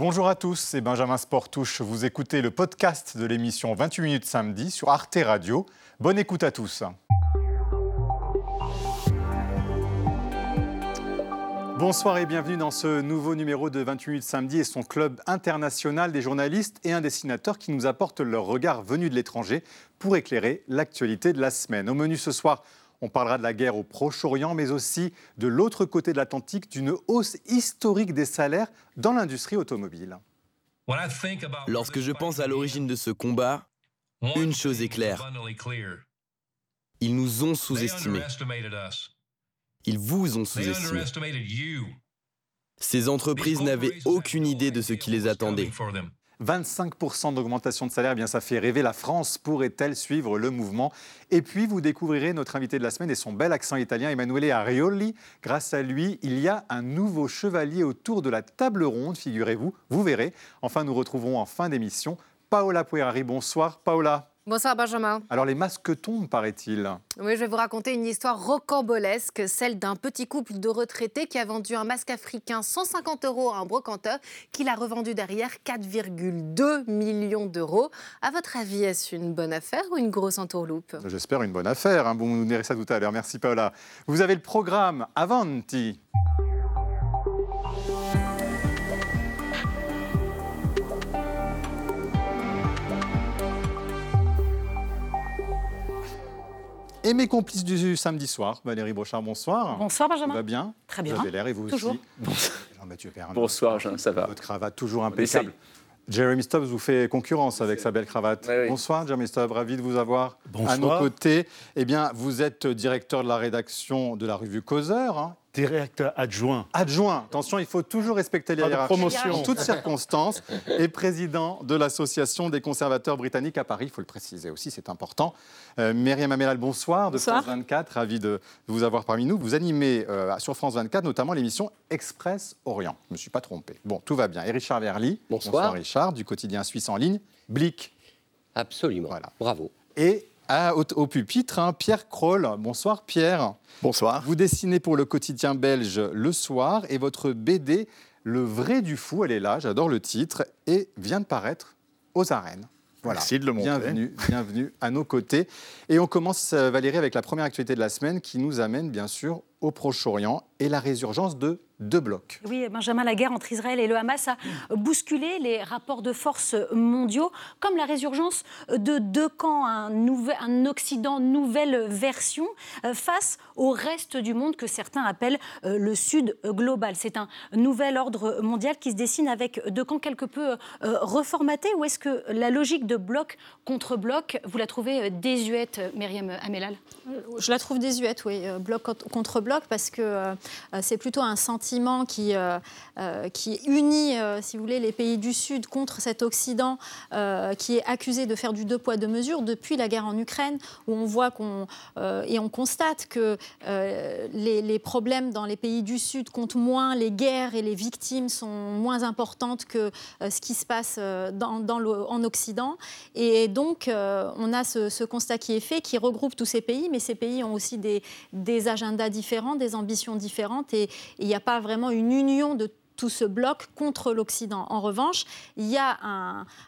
Bonjour à tous, c'est Benjamin Sportouche. Vous écoutez le podcast de l'émission 28 minutes samedi sur Arte Radio. Bonne écoute à tous. Bonsoir et bienvenue dans ce nouveau numéro de 28 minutes samedi et son club international des journalistes et un dessinateur qui nous apportent leur regard venu de l'étranger pour éclairer l'actualité de la semaine. Au menu ce soir, on parlera de la guerre au Proche-Orient, mais aussi de l'autre côté de l'Atlantique, d'une hausse historique des salaires dans l'industrie automobile. Lorsque je pense à l'origine de ce combat, une chose est claire. Ils nous ont sous-estimés. Ils vous ont sous-estimé. Ces entreprises n'avaient aucune idée de ce qui les attendait. 25% d'augmentation de salaire, eh bien ça fait rêver. La France pourrait-elle suivre le mouvement? Et puis vous découvrirez notre invité de la semaine et son bel accent italien, Emanuele Arioli. Grâce à lui, il y a un nouveau chevalier autour de la table ronde, figurez-vous. Vous verrez. Enfin, nous retrouverons en fin d'émission Paola Puerari. Bonsoir, Paola. Bonsoir Benjamin. Alors les masques tombent, paraît-il. Oui, je vais vous raconter une histoire rocambolesque, celle d'un petit couple de retraités qui a vendu un masque africain 150 euros à un brocanteur, qui l'a revendu derrière 4,2 millions d'euros. À votre avis, est-ce une bonne affaire ou une grosse entourloupe? J'espère une bonne affaire. Hein. Bon, vous nous direz ça tout à l'heure. Merci Paola. Vous avez le programme Avanti. Et mes complices du samedi soir, Valérie Brochard, bonsoir. Bonsoir Benjamin. Ça va bien Très bien. Vous avez l'air et vous Toujours. aussi. Jean-Mathieu Perrin. Bonsoir, Jean, ça va. Votre cravate toujours impeccable. Jeremy Stubbs vous fait concurrence avec sa belle cravate. Oui, oui. Bonsoir, Jeremy Stubbs, ravi de vous avoir Bonsoir. à nos côtés. Eh bien, vous êtes directeur de la rédaction de la revue Causeur. hein. Directeur adjoint. Adjoint, attention, il faut toujours respecter les hiérarchies promotion. en toutes circonstances. Et président de l'Association des conservateurs britanniques à Paris, il faut le préciser aussi, c'est important. Euh, Myriam Amelal, bonsoir, de Bonsoir. France 24, ravi de vous avoir parmi nous. Vous animez euh, sur France 24 notamment l'émission Express Orient. Je ne me suis pas trompé. Bon, tout va bien. Et Richard Verly, Bonsoir. Richard, du quotidien suisse en ligne, Blick. Absolument. Voilà. Bravo. Et à- au, au pupitre, hein, Pierre Kroll. Bonsoir Pierre. Bonsoir. Vous dessinez pour le quotidien belge Le Soir et votre BD Le vrai du fou, elle est là, j'adore le titre, et vient de paraître aux arènes. Voilà. Merci de le montrer. Bienvenue, bienvenue à nos côtés. Et on commence, euh, Valérie, avec la première actualité de la semaine qui nous amène bien sûr au Proche-Orient et la résurgence de deux blocs. Oui, Benjamin, la guerre entre Israël et le Hamas a bousculé les rapports de force mondiaux, comme la résurgence de deux camps, un, nouvel, un Occident nouvelle version, euh, face au reste du monde que certains appellent euh, le Sud global. C'est un nouvel ordre mondial qui se dessine avec deux camps quelque peu euh, reformatés, ou est-ce que la logique de bloc contre bloc, vous la trouvez désuète, Myriam Amelal Je la trouve désuète, oui, bloc cont- contre bloc, parce que euh, euh, c'est plutôt un sentiment qui, euh, qui unit, si vous voulez, les pays du Sud contre cet Occident qui est accusé de faire du deux poids, deux mesures depuis la guerre en Ukraine, où on voit qu'on, et on constate que les, problèmes dans les pays du Sud comptent moins, les guerres et les victimes sont moins importantes que ce qui se passe dans, en Occident. Et donc, on a ce, constat qui est fait, qui regroupe tous ces pays, mais ces pays ont aussi des agendas différents, des ambitions différentes, et il n'y a pas vraiment une union de tout ce bloc contre l'Occident. En revanche, il y a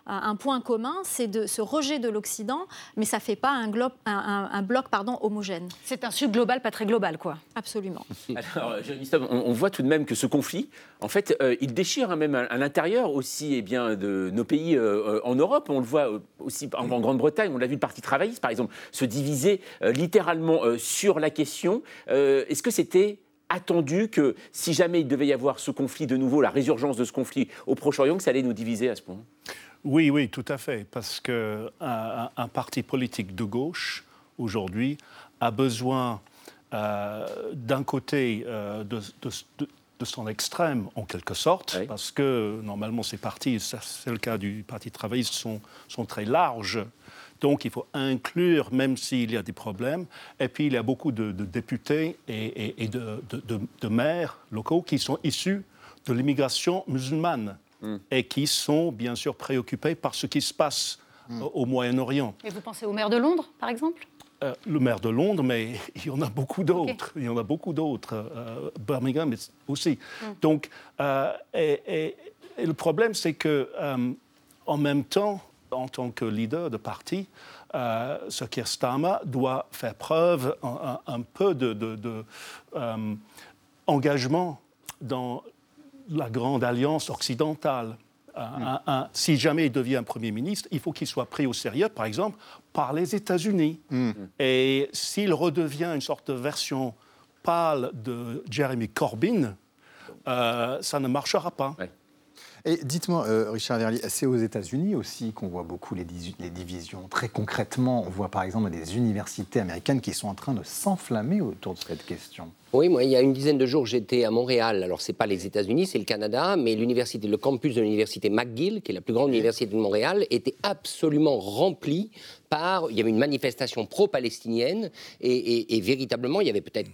un, point commun, c'est de ce rejet de l'Occident, mais ça ne fait pas un, glo- un- un- un bloc pardon, homogène. C'est un Sud global, pas très global, quoi. Absolument. Alors, euh, Jérémy on, on voit tout de même que ce conflit, en fait, euh, il déchire hein, même à, à l'intérieur aussi eh bien, de nos pays euh, en Europe. On le voit aussi en, en Grande-Bretagne. On l'a vu le Parti travailliste, par exemple, se diviser euh, littéralement euh, sur la question. Euh, Est-ce que c'était attendu que si jamais il devait y avoir ce conflit de nouveau, la résurgence de ce conflit au Proche-Orient, que ça allait nous diviser à ce point Oui, oui, tout à fait. Parce qu'un un, parti politique de gauche, aujourd'hui, a besoin euh, d'un côté euh, de, de- de- de son extrême, en quelque sorte, Oui. parce que normalement ces partis, c'est le cas du Parti travailliste, sont, sont très larges. Donc il faut inclure, même s'il y a des problèmes. Et puis il y a beaucoup de, de députés et, et- et de, de- de- de maires locaux qui sont issus de l'immigration musulmane et qui sont bien sûr préoccupés par ce qui se passe euh, au Moyen-Orient. Et vous pensez au maire de Londres, par exemple? Euh, le maire de Londres, mais il y en a beaucoup d'autres. Il y en a beaucoup d'autres. euh, Birmingham aussi. Donc, euh, et- et et le problème, c'est que en même temps, en tant que leader de parti, euh, ce Starmer doit faire preuve un, peu d'engagement de, dans la grande alliance occidentale. Mm. si jamais il devient Premier ministre, il faut qu'il soit pris au sérieux, par exemple, par les États-Unis. Mm. Et s'il redevient une sorte de version pâle de Jeremy Corbyn, euh, ça ne marchera pas. Et dites-moi, euh, Richard Verly, c'est aux États-Unis aussi qu'on voit beaucoup les, les, divisions. Très concrètement, on voit par exemple des universités américaines qui sont en train de s'enflammer autour de cette question. Oui, moi, il y a une dizaine de jours, j'étais à Montréal. Alors, c'est pas les États-Unis, c'est le Canada, mais l'université, le campus de l'université McGill, qui est la plus grande université de Montréal, était absolument rempli par. Il y avait une manifestation pro-palestinienne et, et véritablement, il y avait peut-être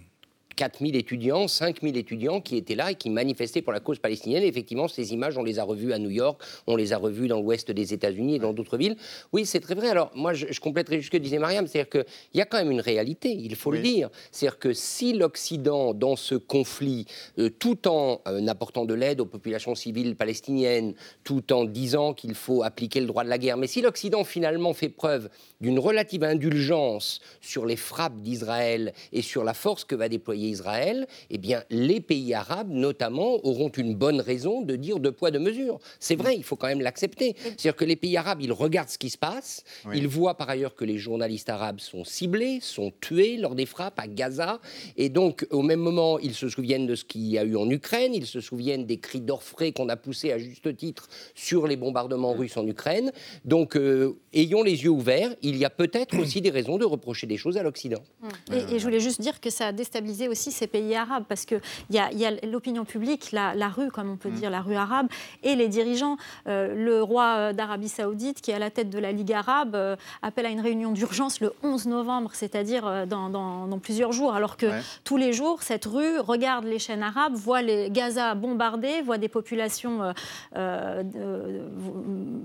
4000 étudiants, 5000 étudiants qui étaient là et qui manifestaient pour la cause palestinienne. effectivement, ces images, on les a revues à New York, on les a revues dans l'ouest des États-Unis et dans d'autres villes. Oui, c'est très vrai. Alors, moi, je, je compléterai ce que disait Mariam, c'est-à-dire qu'il y a quand même une réalité, il faut le dire. C'est-à-dire que si l'Occident, dans ce conflit, euh, tout en euh, apportant de l'aide aux populations civiles palestiniennes, tout en disant qu'il faut appliquer le droit de la guerre, mais si l'Occident finalement fait preuve d'une relative indulgence sur les frappes d'Israël et sur la force que va déployer Israël, eh bien, les pays arabes, notamment, auront une bonne raison de dire deux poids, deux mesures. C'est vrai, il faut quand même l'accepter. C'est-à-dire que les pays arabes, ils regardent ce qui se passe. Ils voient par ailleurs que les journalistes arabes sont ciblés, sont tués lors des frappes à Gaza. Et donc, au même moment, ils se souviennent de ce qu'il y a eu en Ukraine. Ils se souviennent des cris d'orfraie qu'on a poussés à juste titre sur les bombardements russes en Ukraine. Donc, euh, ayons les yeux ouverts. Il y a peut-être aussi des raisons de reprocher des choses à l'Occident. Et, et je voulais juste dire que ça a déstabilisé aussi ces pays arabes, parce qu'il y a, y a l'opinion publique, la, rue, comme on peut mm. dire, la rue arabe, et les dirigeants. Euh, le roi euh, d'Arabie saoudite, qui est à la tête de la Ligue arabe, euh, appelle à une réunion d'urgence le 11 novembre, c'est-à-dire dans, dans, plusieurs jours, alors que tous les jours, cette rue regarde les chaînes arabes, voit les Gaza bombardés, voit des populations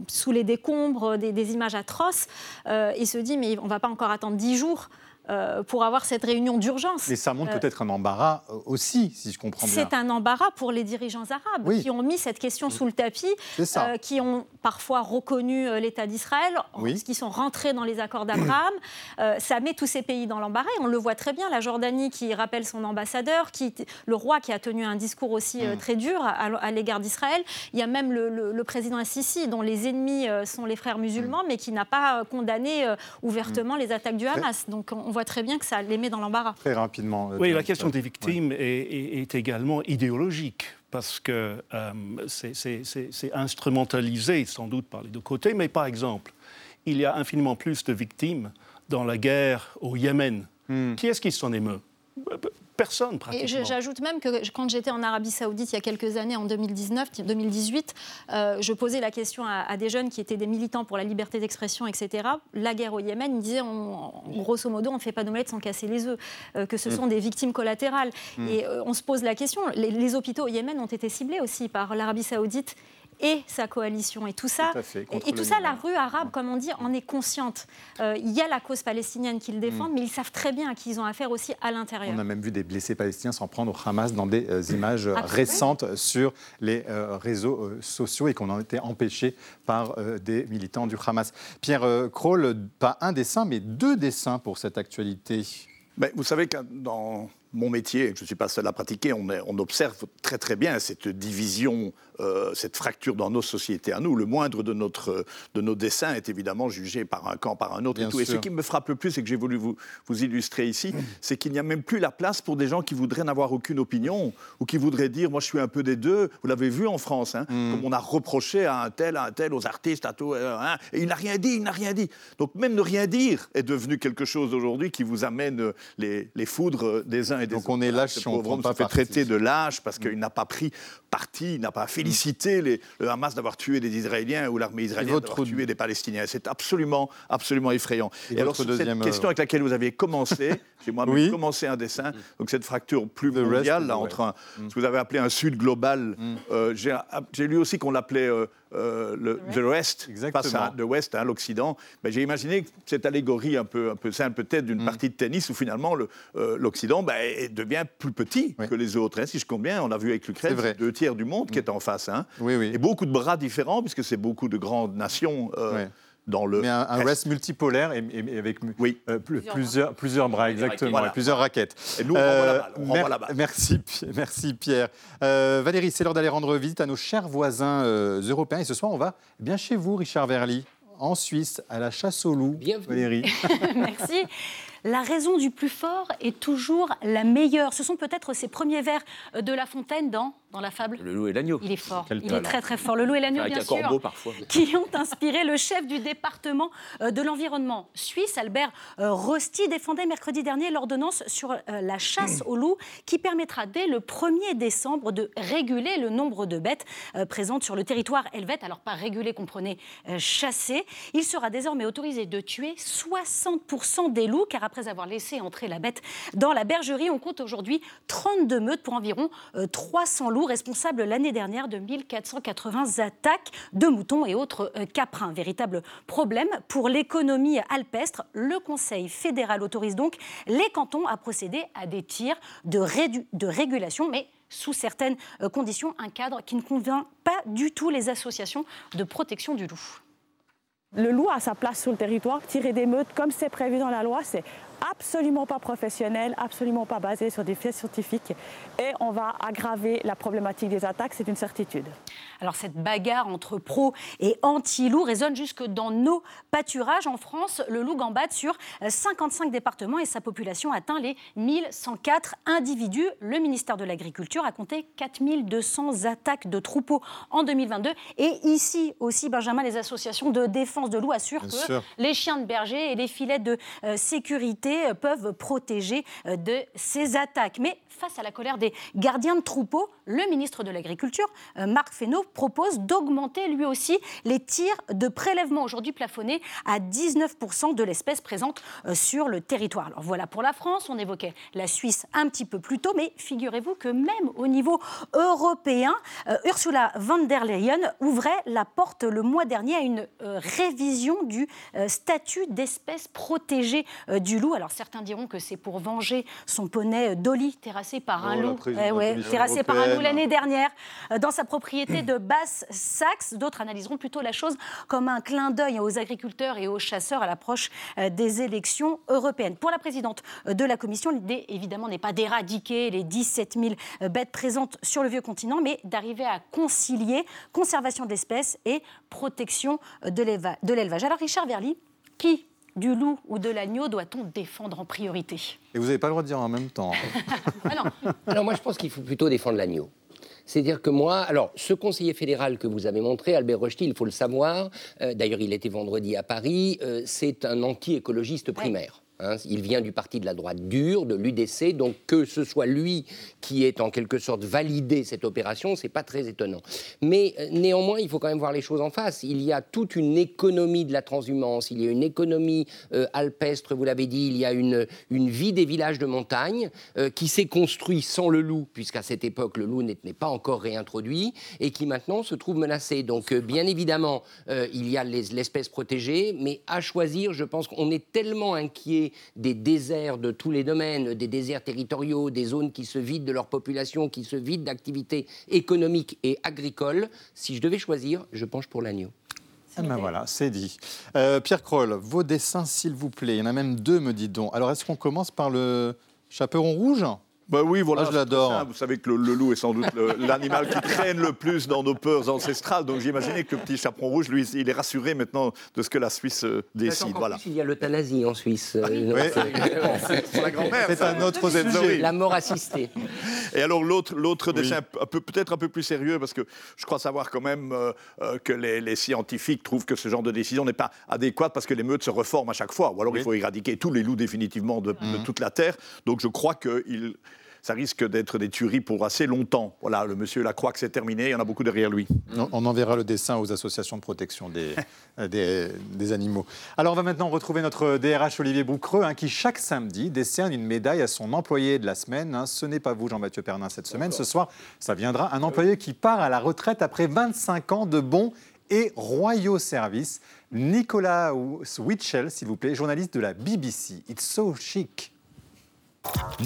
sous les décombres, des, des images atroces, et se dit, mais on ne va pas encore attendre dix jours euh, pour avoir cette réunion d'urgence. Mais ça montre euh, peut-être un embarras euh, aussi, si je comprends bien. C'est un embarras pour les dirigeants arabes qui ont mis cette question sous le tapis, qui ont parfois reconnu l'État d'Israël, qui sont rentrés dans les accords d'Abraham. ça met tous ces pays dans l'embarras. On le voit très bien, la Jordanie qui rappelle son ambassadeur, qui, le roi qui a tenu un discours aussi mm. très dur à, l'égard d'Israël. Il y a même le, président Assisi, dont les ennemis sont les frères musulmans, mm. mais qui n'a pas condamné ouvertement mm. les attaques du Hamas. Donc on voit très bien que ça les met dans l'embarras. Très rapidement. Euh, oui, la question des victimes est, également idéologique parce que euh, c'est instrumentalisé sans doute par les deux côtés. Mais par exemple, il y a infiniment plus de victimes dans la guerre au Yémen. Hmm. Qui est-ce qui s'en émeut? Personne pratiquement. Et j'ajoute même que quand j'étais en Arabie Saoudite il y a quelques années, en 2019, 2018, euh, je posais la question à, des jeunes qui étaient des militants pour la liberté d'expression, etc. La guerre au Yémen, ils disaient, grosso modo, on ne fait pas d'omelette sans casser les œufs, euh, que ce mm. sont des victimes collatérales. Mm. Et euh, on se pose la question, les, hôpitaux au Yémen ont été ciblés aussi par l'Arabie Saoudite et sa coalition. Et tout ça, et, tout ça la rue arabe, comme on dit, en est consciente. Euh, il y a la cause palestinienne qu'ils défendent, mm. mais ils savent très bien à qui ils ont affaire aussi à l'intérieur. On a même vu des blessés palestiniens s'en prendre au Hamas dans des euh, images récentes sur les euh, réseaux sociaux et qu'on en était empêché par des militants du Hamas. Pierre Kroll, pas un dessin, mais deux dessins pour cette actualité. Ben, vous savez que dans mon métier, je ne suis pas seul à pratiquer, on, on, observe très très bien cette division euh, cette fracture dans nos sociétés à nous. Le moindre de, notre, de nos dessins est évidemment jugé par un camp, par un autre. Et, tout. et, ce qui me frappe le plus et que j'ai voulu vous, vous, illustrer ici, c'est qu'il n'y a même plus la place pour des gens qui voudraient n'avoir aucune opinion ou qui voudraient dire moi je suis un peu des deux. Vous l'avez vu en France, hein, mm. comme on a reproché à un tel, à un tel, aux artistes, à tout. Euh, hein, et il n'a rien dit, il n'a rien dit. Donc même ne rien dire est devenu quelque chose aujourd'hui qui vous amène les, les, foudres des uns et des. Donc on est lâche si on ne se fait traiter de lâche parce mm. qu'il n'a pas pris parti, il n'a pas félicité les, le Hamas d'avoir tué des Israéliens ou l'armée israélienne d'avoir tué des Palestiniens. C'est absolument, absolument effrayant. Et, alors, cette question avec laquelle vous aviez commencé, j'ai moi-même commencé un dessin, mm. donc cette fracture plus mondiale, là, entre un, mm. ce que vous avez appelé un Sud global, mm. euh, j'ai lu aussi qu'on l'appelait... Euh, euh, le, the West, face à the West, hein, l'Occident, ben, j'ai imaginé cette allégorie un peu, un peu simple peut-être d'une partie de tennis où finalement l'Occident ben, devient plus petit que les autres. Hein. Si je compte bien, on a vu avec l'Ukraine, deux tiers du monde qui est en face. Hein. Oui, oui. Et beaucoup de bras différents, puisque c'est beaucoup de grandes nations. Euh, dans le Mais un, reste multipolaire et, avec oui. Euh, plusieurs, plusieurs, bras, exactement, et plusieurs raquettes. Et nous, on euh, la Merci, merci Pierre. Valérie, c'est l'heure d'aller rendre visite à nos chers voisins européens. Et ce soir, on va bien chez vous, Richard Verly, en Suisse, à la chasse aux loups. Bienvenue. Valérie. merci. La raison du plus fort est toujours la meilleure. Ce sont peut-être ces premiers vers de La Fontaine dans dans la fable Le loup et l'agneau. Il est fort. il est très très fort. Le loup et l'agneau, bien sûr. Corbeau, parfois. Qui ont inspiré le chef du département euh, de l'environnement suisse, Albert euh, Rosti, défendait mercredi dernier l'ordonnance sur euh, la chasse au loup qui permettra dès le 1er décembre de réguler le nombre de bêtes présentes sur le territoire helvète. Alors pas réguler, comprenez, chasser. Il sera désormais autorisé de tuer 60% des loups car après avoir laissé entrer la bête dans la bergerie, on compte aujourd'hui 32 meutes pour environ 300 loups responsable l'année dernière de 1480 attaques de moutons et autres euh, caprins. Véritable problème pour l'économie alpestre. Le Conseil fédéral autorise donc les cantons à procéder à des tirs de, de régulation, mais sous certaines euh, conditions, un cadre qui ne convainc pas du tout les associations de protection du loup. Le loup a sa place sur le territoire. Tirer des meutes comme c'est prévu dans la loi, c'est absolument pas professionnel, absolument pas basé sur des faits scientifiques. Et on va aggraver la problématique des attaques, c'est une certitude. Alors cette bagarre entre pro et anti-loup résonne jusque dans nos pâturages. En France, le loup gambade sur 55 départements et sa population atteint les 1104 individus. Le ministère de l'Agriculture a compté 4200 attaques de troupeaux en 2022. Et ici aussi, Benjamin, les associations de défense de loups assurent que les chiens de berger et les filets de euh, sécurité peuvent protéger euh, de ces attaques. Mais face à la colère des gardiens de troupeaux, le ministre de l'Agriculture, Marc Fesneau, propose d'augmenter lui aussi les tirs de prélèvement aujourd'hui plafonnés à 19% de l'espèce présente euh, sur le territoire. Alors voilà pour la France, on évoquait la Suisse un petit peu plus tôt, mais figurez-vous que même au niveau européen, euh, Ursula von der Leyen ouvrait la porte le mois dernier à une euh, révision du statut d'espèce protégée du loup. Alors certains diront que c'est pour venger son poney Dolly terrassé par un oh, loup, eh terrassé par un loup l'année dernière dans sa propriété de Basse-Saxe. D'autres analyseront plutôt la chose comme un clin d'œil aux agriculteurs et aux chasseurs à l'approche euh, des élections européennes. Pour la présidente euh, de la Commission, l'idée évidemment n'est pas d'éradiquer les 17 000 euh, bêtes présentes sur le vieux continent, mais d'arriver à concilier conservation d'espèces et protection de l'élevage. Alors Richard Verly, qui du loup ou de l'agneau doit-on défendre en priorité? Et vous n'avez pas le droit de dire en même temps. ah non. Alors moi je pense qu'il faut plutôt défendre l'agneau. C'est-à-dire que moi, alors, ce conseiller fédéral que vous avez montré, Albert Rochety, il faut le savoir, euh, d'ailleurs, il était vendredi à Paris, euh, c'est un anti-écologiste primaire. Hein, il vient du parti de la droite dure, de l'UDC, donc que ce soit lui qui ait en quelque sorte validé cette opération, c'est pas très étonnant. Mais euh, néanmoins, il faut quand même voir les choses en face. Il y a toute une économie de la transhumance, il y a une économie euh, alpestre, vous l'avez dit, il y a une, une vie des villages de montagne euh, qui s'est construite sans le loup, puisqu'à cette époque le loup n'est pas encore réintroduit, et qui maintenant se trouve menacé. Donc bien évidemment, il y a l'espèce protégée, mais à choisir, je pense qu'on est tellement inquiet des déserts de tous les domaines, des déserts territoriaux, des zones qui se vident de leur population, qui se vident d'activités économiques et agricoles. Si je devais choisir, je penche pour l'agneau. Ah ben voilà, c'est dit. Euh, Pierre Kroll, vos dessins, s'il vous plaît. Il y en a même deux, me dites-donc. Alors, est-ce qu'on commence par le chaperon rouge? Bah oui, voilà. je l'adore. Vous savez que le, loup est sans doute l'animal qui traîne le plus dans nos peurs ancestrales. Donc j'imaginais que le petit chaperon rouge, lui, il est rassuré maintenant de ce que la Suisse euh, décide. Voilà. il y a l'euthanasie en Suisse. Euh, c'est la grand-mère. C'est un autre sujet. La mort assistée. Et alors l'autre, l'autre dessin, peut-être un peu plus sérieux, parce que je crois savoir quand même euh, que les, scientifiques trouvent que ce genre de décision n'est pas adéquate parce que les meutes se reforment à chaque fois. Ou alors il faut éradiquer tous les loups définitivement de, de mmh. toute la Terre. Donc je crois qu'il ça risque d'être des tueries pour assez longtemps. Voilà, le monsieur la croit que c'est terminé, il y en a beaucoup derrière lui. On enverra le dessin aux associations de protection des, des, animaux. Alors on va maintenant retrouver notre DRH Olivier Boucreux, hein, qui chaque samedi décerne une médaille à son employé de la semaine. Hein. Ce n'est pas vous, Jean-Mathieu Pernin, cette semaine. Ce soir, ça viendra un employé qui part à la retraite après 25 ans de bons et royaux services. Nicolas Witchell, s'il vous plaît, journaliste de la BBC. It's so chic.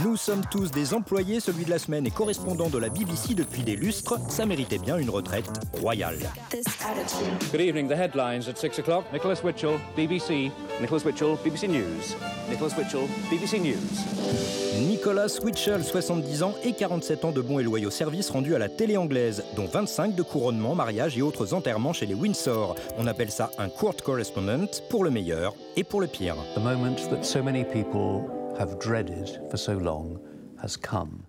Nous sommes tous des employés, celui de la semaine est correspondant de la BBC depuis des lustres, ça méritait bien une retraite royale. Good evening, the headlines at 6 o'clock. Nicholas Witchell, BBC. Nicholas Witchell, BBC News. Nicholas Witchell, BBC News. Nicolas Witchell, 70 ans et 47 ans de bons et loyaux services rendus à la télé anglaise, dont 25 de couronnement, mariage et autres enterrements chez les Windsor. On appelle ça un court correspondent pour le meilleur et pour le pire. The moment that so many people have dreaded for so long has come.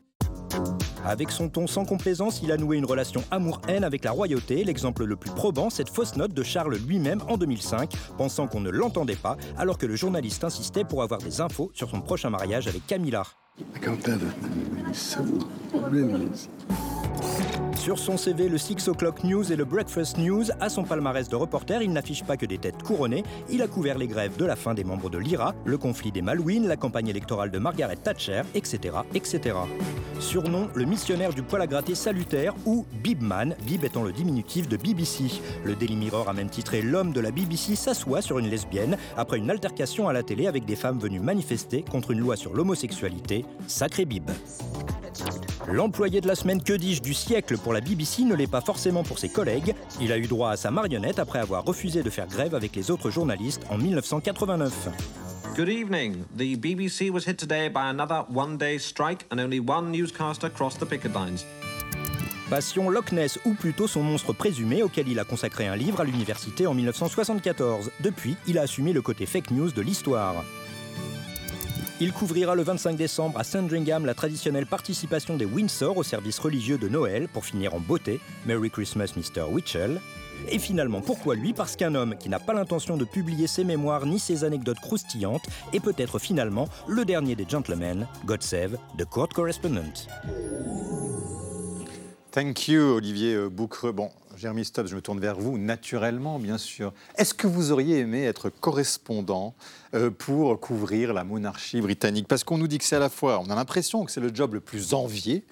Avec son ton sans complaisance, il a noué une relation amour-haine avec la royauté. L'exemple le plus probant, cette fausse note de Charles lui-même en 2005, pensant qu'on ne l'entendait pas, alors que le journaliste insistait pour avoir des infos sur son prochain mariage avec Camilla. Sur son CV, le Six O'Clock News et le Breakfast News, à son palmarès de reporter, il n'affiche pas que des têtes couronnées. Il a couvert les grèves de la fin des membres de l'IRA, le conflit des Malouines, la campagne électorale de Margaret Thatcher, etc., etc. Surnom, le missionnaire du poil à gratter salutaire ou Bibman, Bib étant le diminutif de BBC. Le Daily Mirror a même titré L'homme de la BBC s'assoit sur une lesbienne après une altercation à la télé avec des femmes venues manifester contre une loi sur l'homosexualité. Sacré Bib. L'employé de la semaine, que dis-je, du siècle pour la BBC ne l'est pas forcément pour ses collègues. Il a eu droit à sa marionnette après avoir refusé de faire grève avec les autres journalistes en 1989. Good evening. The BBC was hit today by another one-day strike and only one newscaster crossed the picket lines. Passion Loch Ness, ou plutôt son monstre présumé auquel il a consacré un livre à l'université en 1974. Depuis, il a assumé le côté fake news de l'histoire. Il couvrira le 25 décembre à Sandringham la traditionnelle participation des Windsor au service religieux de Noël pour finir en beauté Merry Christmas Mr. Witchell. Et finalement, pourquoi lui? Parce qu'un homme qui n'a pas l'intention de publier ses mémoires ni ses anecdotes croustillantes est peut-être finalement le dernier des gentlemen, God save the court correspondent. Thank you, Olivier Boucreux. Bon, Jérémy Stubbs, je me tourne vers vous, naturellement, bien sûr. Est-ce que vous auriez aimé être correspondant euh, pour couvrir la monarchie britannique? Parce qu'on nous dit que c'est à la fois, on a l'impression que c'est le job le plus envié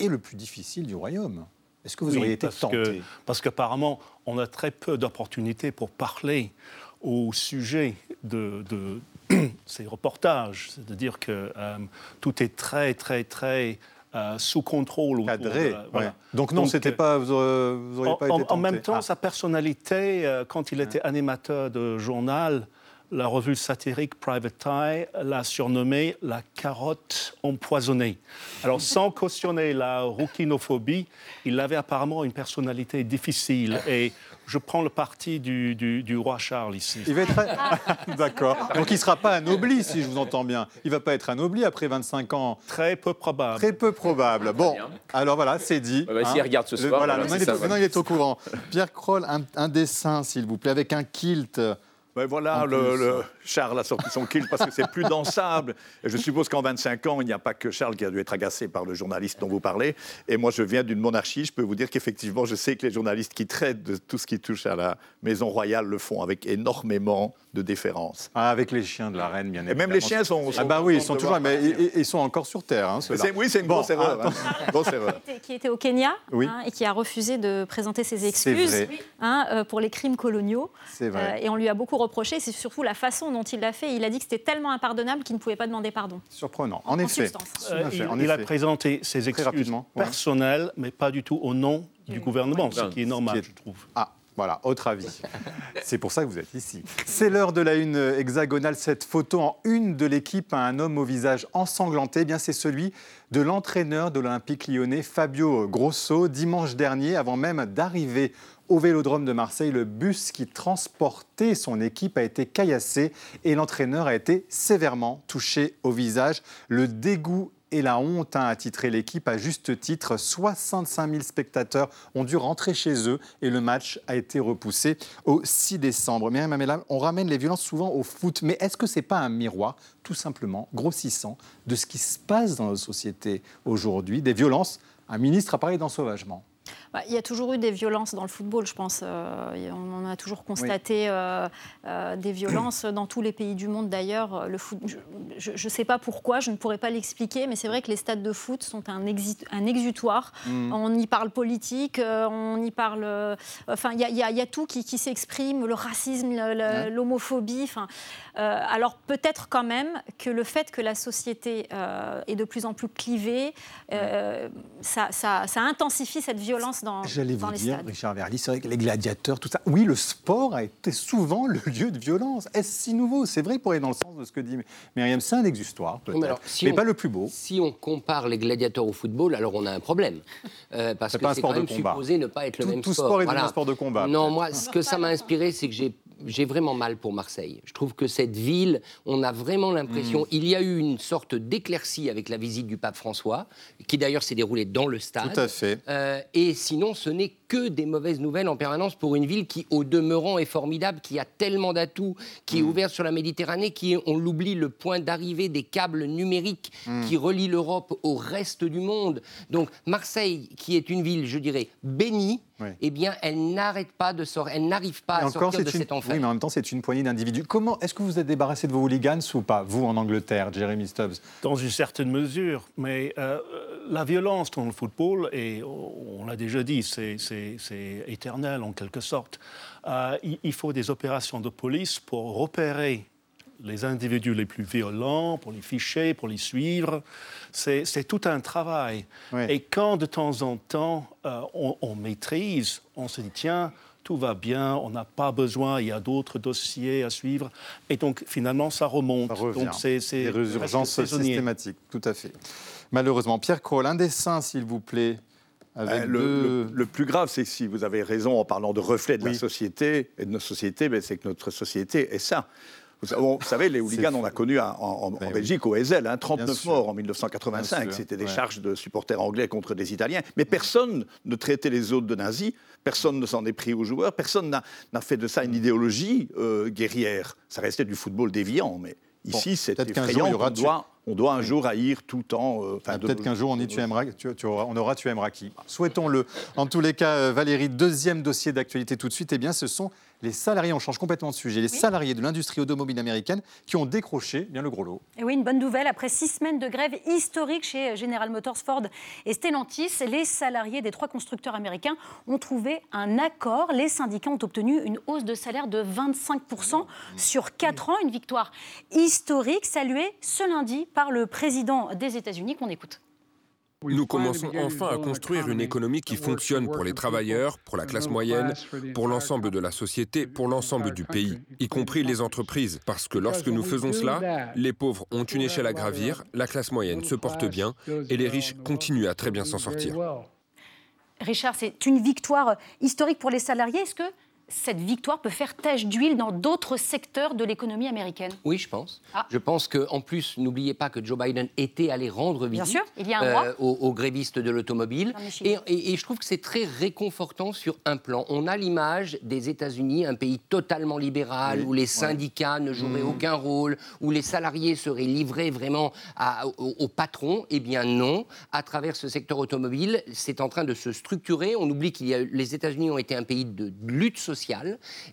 et le plus difficile du royaume. Est-ce que vous auriez été parce tenté? que, Parce qu'apparemment, on a très peu d'opportunités pour parler au sujet de, de ces reportages. C'est-à-dire que euh, tout est très, très, très euh, sous contrôle. autour Cadré, de la- voilà. ouais. Donc non, c'était pas, vous en, pas été en- même temps, Ah. sa personnalité, euh, quand il était animateur de journal, la revue satirique Private Eye l'a surnommé la carotte empoisonnée. Alors, sans cautionner la rouquinophobie, il avait apparemment une personnalité difficile. Et je prends le parti du, du- du roi Charles ici. Il va être. D'accord. Donc il ne sera pas anobli, si je vous entends bien. Il ne va pas être anobli après 25 ans. Très peu probable. Très peu probable. Bon, alors voilà, c'est dit. Ouais, bah, s'il regarde ce Le- soir, voilà, voilà, maintenant, c'est il est, ça, au- voilà. maintenant, il est au courant. Pierre Kroll, un, un dessin, s'il vous plaît, avec un kilt. Ben voilà, le, le- Charles a sorti son kilt parce que c'est plus dansable. Et je suppose qu'en 25 ans, il n'y a pas que Charles qui a dû être agacé par le journaliste dont vous parlez. Et moi, je viens d'une monarchie. Je peux vous dire qu'effectivement, je sais que les journalistes qui traitent de tout ce qui touche à la maison royale le font avec énormément de déférence. Ah, avec les chiens de la reine, bien Et évidemment. même les chiens sont. Ah bah oui, ils sont toujours, mais ils, ils sont encore sur terre. Hein, Oui, c'est une Bon, grosse erreur. attends. hein. Grosse erreur. qui était au Kenya Oui. hein, et qui a refusé de présenter ses excuses vrai. hein, euh, pour les crimes coloniaux. C'est vrai. Euh, et on lui a beaucoup c'est surtout la façon dont il l'a fait. Il a dit que c'était tellement impardonnable qu'il ne pouvait pas demander pardon. Surprenant. En, En effet. à Euh, il, en il a présenté ses excuses ouais. personnelles, mais pas du tout au nom du gouvernement, ce qui est normal, Ce qui est- je trouve. Ah, voilà, autre avis. C'est pour ça que vous êtes ici. C'est l'heure de la une hexagonale. Cette photo en une de l'équipe a un homme au visage ensanglanté. Eh bien, c'est celui de l'entraîneur de l'Olympique lyonnais, Fabio Grosso. Dimanche dernier, avant même d'arriver au Vélodrome de Marseille, le bus qui transportait son équipe a été caillassé et l'entraîneur a été sévèrement touché au visage. Le dégoût et la honte hein, a titré l'équipe à juste titre. 65 000 spectateurs ont dû rentrer chez eux et le match a été repoussé au 6 décembre. On ramène les violences souvent au foot, mais est-ce que ce n'est pas un miroir, tout simplement, grossissant, de ce qui se passe dans nos sociétés aujourd'hui Des violences, un ministre a parlé d'ensauvagement. Bah, il y a toujours eu des violences dans le football, je pense. Euh, on a toujours constaté euh, euh, des violences dans tous les pays du monde d'ailleurs. Le foot, je ne sais pas pourquoi, je ne pourrais pas l'expliquer, mais c'est vrai que les stades de foot sont un, un exutoire. Mm. On y parle politique, on y parle. Enfin, il y, y, a tout qui, qui s'exprime, le racisme, l'homophobie. Alors peut-être quand même que le fait que la société est de plus en plus clivée, ça, ça, ça intensifie cette violence J'allais vous dire, Richard Verly, c'est vrai que les gladiateurs, tout ça. Oui, le sport a été souvent le lieu de violence. Est-ce si nouveau? C'est vrai pour aller dans le sens de ce que dit Myriam, c'est un exustoire, peut-être, mais, pas le plus beau. Si on compare les gladiateurs au football, alors on a un problème. Euh, parce que c'est quand même supposé ne pas être le même tout sport. Tout sport est un sport de combat. Non, moi, ce que ça m'a inspiré, c'est que j'ai j'ai vraiment mal pour Marseille. Je trouve que cette ville, on a vraiment l'impression. Mm. Il y a eu une sorte d'éclaircie avec la visite du pape François, qui d'ailleurs s'est déroulée dans le stade. Tout à fait. Euh, et sinon, ce n'est que des mauvaises nouvelles en permanence pour une ville qui, au demeurant, est formidable, qui a tellement d'atouts, qui est mm. ouverte sur la Méditerranée, qui est, on l'oublie, le point d'arrivée des câbles numériques mm. qui relient l'Europe au reste du monde. Donc Marseille, qui est une ville, je dirais, bénie, eh bien, elle n'arrête pas de sortir, elle n'arrive pas à sortir de cet enfer. Oui, mais en même temps, c'est une poignée d'individus. Comment est-ce que vous êtes débarrassé de vos hooligans ou pas, vous en Angleterre, Jeremy Stubbs? Dans une certaine mesure, mais euh, la violence dans le football, et on l'a déjà dit, c'est éternel en quelque sorte. Euh, il faut des opérations de police pour repérer les individus les plus violents, pour les ficher, pour les suivre. C'est tout un travail. Et quand de temps en temps euh, on, maîtrise, on se dit, tiens, tout va bien, on n'a pas besoin, il y a d'autres dossiers à suivre. Et donc finalement, ça remonte. Donc c'est des urgences systématiques, tout à fait. Malheureusement. Pierre Kroll, un dessin, s'il vous plaît. Euh, le, le, plus grave, c'est que si vous avez raison en parlant de reflet de la société et de nos sociétés, ben, c'est que notre société est ça. Vous, savez, les hooligans, on a connu en, ben Belgique, au Ezel, 39 hein, morts en 1985. C'était des charges de supporters anglais contre des Italiens. Mais personne ne traitait les autres de nazis, personne ne s'en est pris aux joueurs, personne n'a fait de ça une idéologie euh, guerrière. Ça restait du football déviant, mais ici, c'est effrayant. On doit, on doit un jour haïr tout le temps. Euh, peut-être qu'un jour on, y tu aimeras, tu, on aura tu aimeras qui? Souhaitons-le. En tous les cas, euh, Valérie, deuxième dossier d'actualité tout de suite, eh bien, ce sont les salariés, on change complètement de sujet, les salariés de l'industrie automobile américaine qui ont décroché bien le gros lot. Et oui, une bonne nouvelle. Après six semaines de grève historique chez General Motors, Ford et Stellantis, les salariés des trois constructeurs américains ont trouvé un accord. Les syndicats ont obtenu une hausse de salaire de 25% sur quatre ans, une victoire historique saluée ce lundi par le président des États-Unis qu'on écoute. Nous commençons enfin à construire une économie qui fonctionne pour les travailleurs, pour la classe moyenne, pour l'ensemble de la société, pour l'ensemble du pays, y compris les entreprises. Parce que lorsque nous faisons cela, les pauvres ont une échelle à gravir, la classe moyenne se porte bien et les riches continuent à très bien s'en sortir. Richard, c'est une victoire historique pour les salariés. Est-ce que cette victoire peut faire tache d'huile dans d'autres secteurs de l'économie américaine Oui, je pense. Ah. Je pense qu'en plus, n'oubliez pas que Joe Biden était allé rendre visite Bien sûr, il y a un euh, aux, grévistes de l'automobile. Et, je trouve que c'est très réconfortant sur un plan. On a l'image des États-Unis, un pays totalement libéral, où les syndicats ne joueraient mmh. aucun rôle, où les salariés seraient livrés vraiment au, patron. Eh bien non, à travers ce secteur automobile, c'est en train de se structurer. On oublie que les États-Unis ont été un pays de lutte sociale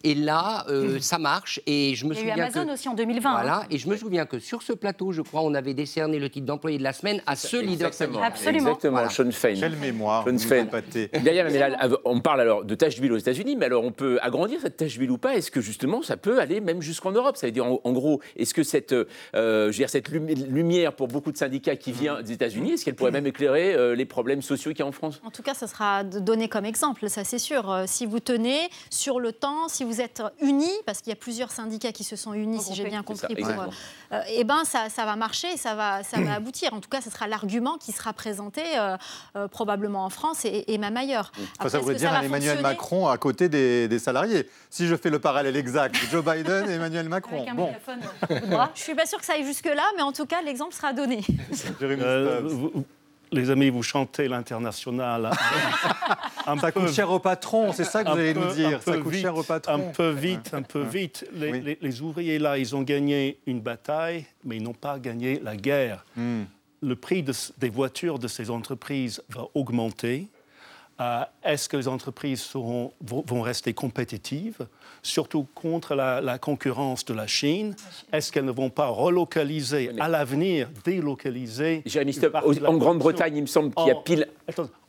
et là, euh, ça marche. Et je me Il y souviens a eu Amazon aussi en 2020. Voilà. Hein. Et je me souviens que sur ce plateau, je crois, on avait décerné le titre d'employé de la semaine à ce leader Absolument. Exactement. Sean Fein. Quelle mémoire. Sean Fein. on parle alors de tâche d'huile aux États-Unis, mais alors on peut agrandir cette tâche d'huile ou pas? Est-ce que justement ça peut aller même jusqu'en Europe? Ça veut dire en, gros, est-ce que cette, euh, je veux dire, cette lumière pour beaucoup de syndicats qui vient des États-Unis, est-ce qu'elle pourrait même éclairer euh, les problèmes sociaux qu'il y a en France? En tout cas, ça sera donné comme exemple, ça c'est sûr. Si vous tenez sur le temps, si vous êtes unis, parce qu'il y a plusieurs syndicats qui se sont unis, si j'ai bien compris, pour, euh, euh, eh ben ça, ça, va marcher, ça va, ça va aboutir. En tout cas, ce sera l'argument qui sera présenté euh, probablement en France et, même ailleurs. ça voudrait dire Emmanuel Macron à côté des, salariés. Si je fais le parallèle exact, Joe Biden et Emmanuel Macron. bon. je suis pas sûr que ça aille jusque-là, mais en tout cas, l'exemple sera donné les amis, vous chantez l'international. ça coûte cher au patron, c'est ça que vous allez nous dire. Ça coûte cher au patron. Un peu vite, un peu vite. Les, ouvriers, là, ils ont gagné une bataille, mais ils n'ont pas gagné la guerre. Hmm. Le prix des voitures de ces entreprises va augmenter. Euh, est-ce que les entreprises vont, rester compétitives, surtout contre la, concurrence de la Chine? Est-ce qu'elles ne vont pas relocaliser à l'avenir, délocaliser Jérémy en Grande-Bretagne, il me semble qu'il y a pile.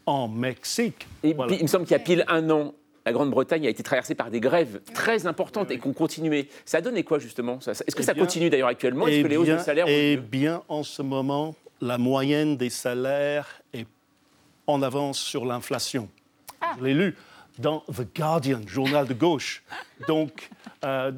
en Mexique. il me semble qu'il y a pile un an, la Grande-Bretagne a été traversée par des grèves très importantes et qu'on continuait. Ça a donné quoi justement Est-ce que ça eh continue d'ailleurs actuellement? Est-ce que les hausses de salaire Eh bien, en ce moment, la moyenne des salaires est en avance sur l'inflation. Ah. Je l'ai lu dans The Guardian, journal de gauche. Donc euh,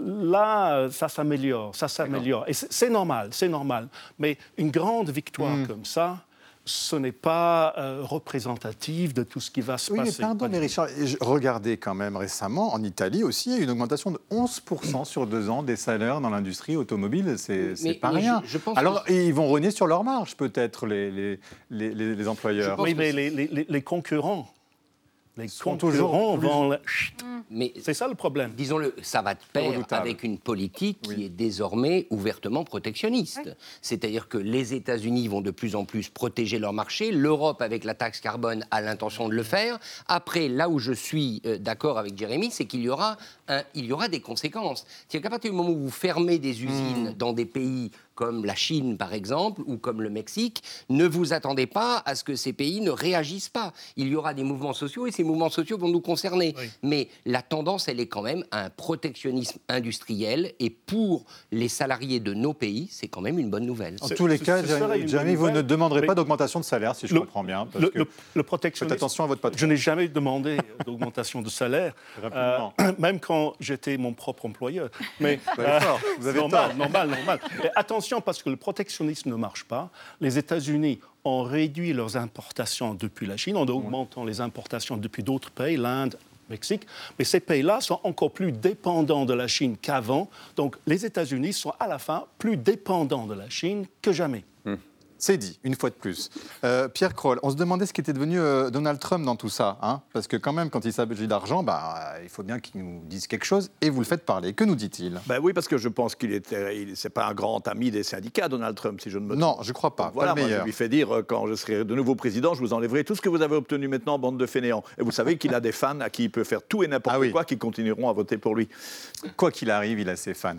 là, ça s'améliore, ça s'améliore. Et c'est normal, c'est normal. Mais une grande victoire hmm. comme ça, ce n'est pas euh, représentatif de tout ce qui va se oui, passer. Mais pardon, mais Richard, regardez quand même récemment, en Italie aussi, il y a eu une augmentation de 11% sur deux ans des salaires dans l'industrie automobile. C'est pas rien. Alors, ils vont renier sur leur marge, peut-être, les, les, les, employeurs. Oui, mais les concurrents les concurrents vont... Mais c'est ça le problème. Disons-le, ça va de pair avec une politique qui est désormais ouvertement protectionniste. C'est-à-dire que les États-Unis vont de plus en plus protéger leur marché. L'Europe, avec la taxe carbone, a l'intention de le faire. Après, là où je suis euh, d'accord avec Jérémy, c'est qu'il y aura il y aura des conséquences. C'est-à-dire qu'à partir du moment où vous fermez des usines hmm. dans des pays comme la Chine par exemple, ou comme le Mexique, ne vous attendez pas à ce que ces pays ne réagissent pas. Il y aura des mouvements sociaux et ces mouvements sociaux vont nous concerner. Mais la tendance, elle est quand même à un protectionnisme industriel et pour les salariés de nos pays, c'est quand même une bonne nouvelle. En tous les cas, Jérémy, vous ne demanderez pas d'augmentation de salaire, si je comprends bien. Parce le, le, protectionnisme. Faites attention à votre patron. Je n'ai jamais demandé d'augmentation de salaire, euh, même quand j'étais mon propre employeur. Mais euh, vous avez normal, normal, normal. attention parce que le protectionnisme ne marche pas. Les États-Unis ont réduit leurs importations depuis la Chine en augmentant les importations depuis d'autres pays, l'Inde, Mexique. Mais ces pays-là sont encore plus dépendants de la Chine qu'avant. Donc les États-Unis sont à la fin plus dépendants de la Chine que jamais. C'est dit, une fois de plus. Euh, Pierre Kroll, on se demandait ce qu'était devenu euh, Donald Trump dans tout ça. Hein parce que quand même, quand il s'agit d'argent, bah, il faut bien qu'il nous dise quelque chose. Et vous le faites parler. Que nous dit-il? Ben Oui, parce que je pense qu'il n'est pas un grand ami des syndicats, Donald Trump, si je ne me trompe. Non, je ne crois pas. voilà, pas le je lui fais dire, euh, quand je serai de nouveau président, je vous enlèverai tout ce que vous avez obtenu maintenant, bande de fainéants. Et vous savez qu'il a des fans à qui il peut faire tout et n'importe ah quoi qui continueront à voter pour lui. Quoi qu'il arrive, il a ses fans.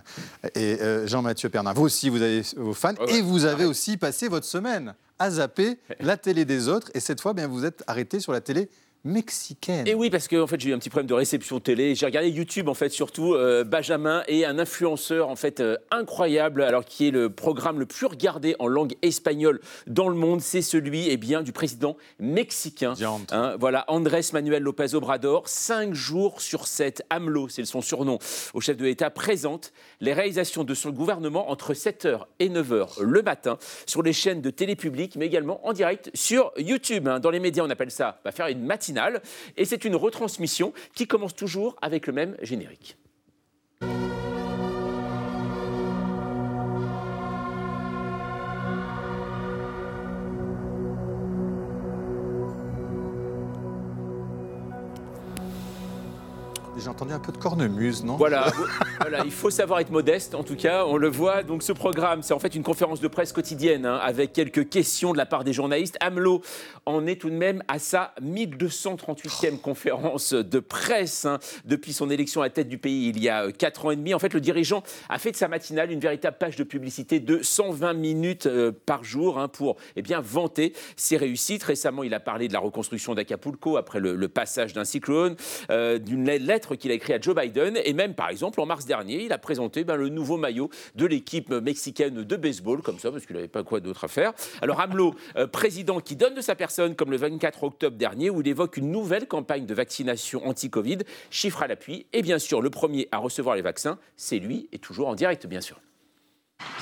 Et Jean-Mathieu Pernin, vous aussi, vous avez vos fans. et vous avez aussi passé votre semaine à zapper la télé des autres. Et cette fois, bien, vous êtes arrêté sur la télé mexicaine. Et oui, parce que en fait, j'ai eu un petit problème de réception télé. J'ai regardé YouTube, en fait, surtout euh, Benjamin et un influenceur, en fait, euh, incroyable, alors qui est le programme le plus regardé en langue espagnole dans le monde. C'est celui, eh bien, du président mexicain. Hein, voilà, Andrés Manuel López Obrador. Cinq jours sur sept, AMLO, c'est son surnom, au chef de l'État, présente les réalisations de son gouvernement entre 7h et 9h le matin sur les chaînes de télé publique, mais également en direct sur YouTube. Hein. Dans les médias, on appelle ça va faire une matinée et c'est une retransmission qui commence toujours avec le même générique. J'ai entendu un peu de cornemuse, non? Voilà, il faut savoir être modeste, en tout cas, on le voit. Donc ce programme, c'est en fait une conférence de presse quotidienne, hein, avec quelques questions de la part des journalistes. AMLO en est tout de même à sa 1238e conférence de presse hein, depuis son élection à tête du pays il y a 4 euh, ans et demi. En fait, le dirigeant a fait de sa matinale une véritable page de publicité de 120 minutes euh, par jour hein, pour eh bien, vanter ses réussites. Récemment, il a parlé de la reconstruction d'Acapulco après le, passage d'un cyclone, euh, d'une lettre qu'il a écrit à Joe Biden. Et même, par exemple, en mars dernier, il a présenté ben, le nouveau maillot de l'équipe mexicaine de baseball, comme ça, parce qu'il n'avait pas quoi d'autre à faire. Alors, AMLO, euh, président qui donne de sa personne, comme le 24 octobre dernier, où il évoque une nouvelle campagne de vaccination anti-Covid, chiffre à l'appui. Et bien sûr, le premier à recevoir les vaccins, c'est lui, et toujours en direct, bien sûr.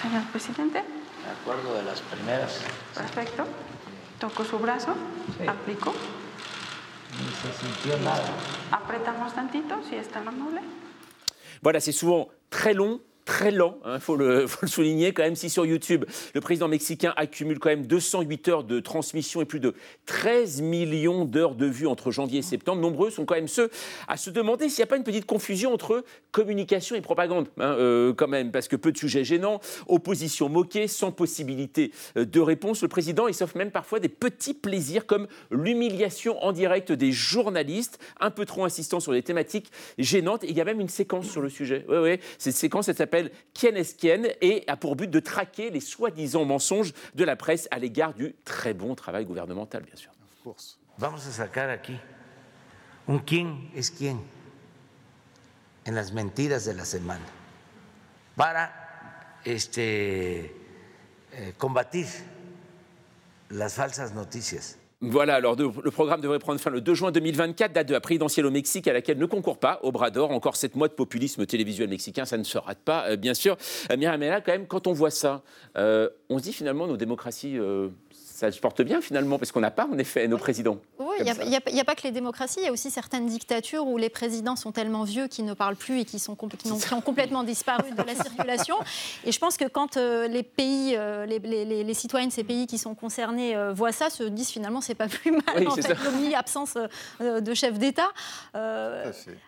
Señor presidente. De acuerdo de las primeras. Perfecto. Toco su brazo. Sí. ni se sintió nada. Apretamos tantito, si es tan amable. Voilà, c'est souvent très long très lent, il hein, faut, le, souligner quand même. Si sur YouTube, le président mexicain accumule quand même 208 heures de transmission et plus de 13 millions d'heures de vues entre janvier et septembre, nombreux sont quand même ceux à se demander s'il n'y a pas une petite confusion entre communication et propagande, hein, euh, quand même, parce que peu de sujets gênants, opposition moquée, sans possibilité euh, de réponse. Le président, il s'offre même parfois des petits plaisirs comme l'humiliation en direct des journalistes, un peu trop insistant sur des thématiques gênantes. Il y a même une séquence sur le sujet. Oui, oui, cette séquence, elle s'appelle Quien est quien et a pour but de traquer les soi-disant mensonges de la presse à l'égard du très bon travail gouvernemental, bien sûr. Vamos a sacar aquí un quién es quién en las mentiras de la semana para este, eh, combatir las falsas noticias. Voilà, alors le programme devrait prendre fin le 2 juin 2024, date de la présidentielle au Mexique à laquelle ne concourt pas au bras d'or encore sept mois de populisme télévisuel mexicain, ça ne se rate pas, euh, bien sûr. Euh, Miramela, quand même, quand on voit ça, euh, on se dit finalement nos démocraties ça se porte bien finalement, parce qu'on n'a pas en effet nos présidents. Oui, il n'y a, pas que les démocraties, il y a aussi certaines dictatures où les présidents sont tellement vieux qu'ils ne parlent plus et qui, sont, qui, ont, complètement disparu de la circulation. Et je pense que quand euh, les pays, euh, les, les, citoyens de ces pays qui sont concernés euh, voient ça, se disent finalement c'est pas plus mal en fait, l'omni-absence de chef d'État.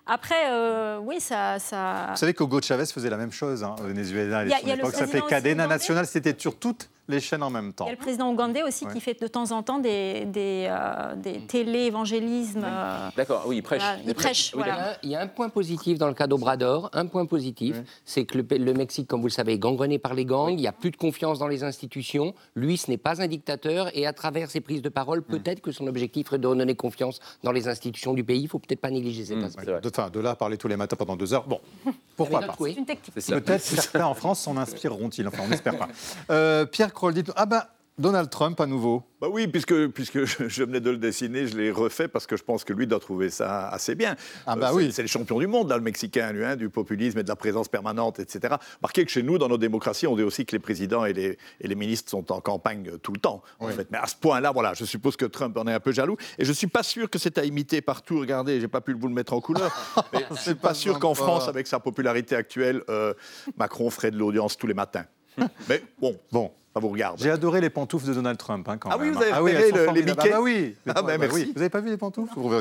après, oui, ça, ça, Vous savez qu'Hugo Chavez faisait la même chose hein, au Venezuela. Il y a, Ça s'appelait Cadena Nacional, c'était sur toutes les chaînes en même temps. Il y a le président ougandais aussi qui fait de temps en temps des, des, euh, des télé-évangélismes. Euh, D'accord, oui, il prêche. il, prêche voilà. il y a un point positif dans le cas d'Obrador, un point positif, c'est que le, Mexique, comme vous le savez, est gangrené par les gangs, il n'y a plus de confiance dans les institutions, lui, ce n'est pas un dictateur, et à travers ses prises de parole, mm. peut-être que son objectif est de redonner confiance dans les institutions du pays, il ne faut peut-être pas négliger cet mm, aspect. De, enfin, de là parler tous les matins pendant deux heures, bon, pourquoi pas C'est une technique. Peut-être certains en France s'en inspireront-ils, enfin on n'espère pas. Euh, Pierre Kroll, dites ah ben, Donald Trump à nouveau. Bah oui, puisque, puisque je venais de le dessiner, je l'ai refait parce que je pense que lui doit trouver ça assez bien. Ah bah euh, oui. C'est le champion du monde, là, le Mexicain, lui, hein, du populisme et de la présence permanente, etc. Marquez que chez nous, dans nos démocraties, on dit aussi que les présidents et les, et les ministres sont en campagne tout le temps. En fait. Mais à ce point-là, voilà, je suppose que Trump en est un peu jaloux. Et je ne suis pas sûr que c'est à imiter partout. Regardez, j'ai pas pu vous le mettre en couleur. mais je ne suis pas, sûr qu'en France, avec sa popularité actuelle, euh, Macron ferait de l'audience tous les matins. mais bon, bon, vous regarde. J'ai adoré les pantoufles de Donald Trump. Hein, quand ah oui, vous avez ah oui, les Mickey ah bah oui. Ah bah merci. Vous n'avez pas vu les pantoufles Vous.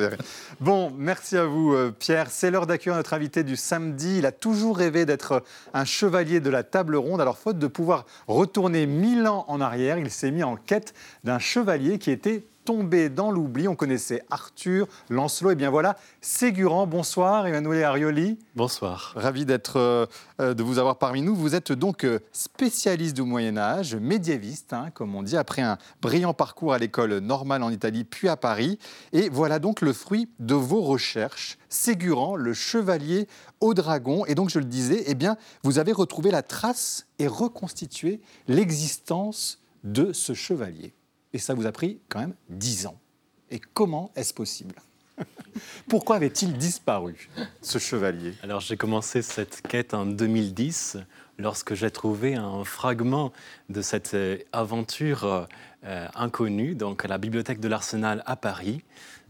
Bon, merci à vous, euh, Pierre. C'est l'heure d'accueillir notre invité du samedi. Il a toujours rêvé d'être un chevalier de la table ronde. Alors, faute de pouvoir retourner mille ans en arrière, il s'est mis en quête d'un chevalier qui était tombé dans l'oubli. On connaissait Arthur, Lancelot, et bien voilà, Ségurant. Bonsoir, Emmanuel Arioli. Bonsoir. Ravi d'être, euh, euh, de vous avoir parmi nous. Vous êtes donc euh, spécialiste du Moyen Âge, médiéviste, hein, comme on dit, après un brillant parcours à l'école normale en Italie, puis à Paris. Et voilà donc le fruit de vos recherches. Ségurant, le chevalier au dragon. Et donc, je le disais, eh bien, vous avez retrouvé la trace et reconstitué l'existence de ce chevalier. Et ça vous a pris quand même 10 ans. Et comment est-ce possible Pourquoi avait-il disparu, ce chevalier? Alors j'ai commencé cette quête en 2010, lorsque j'ai trouvé un fragment de cette euh, aventure euh, inconnue, donc à la bibliothèque de l'Arsenal à Paris.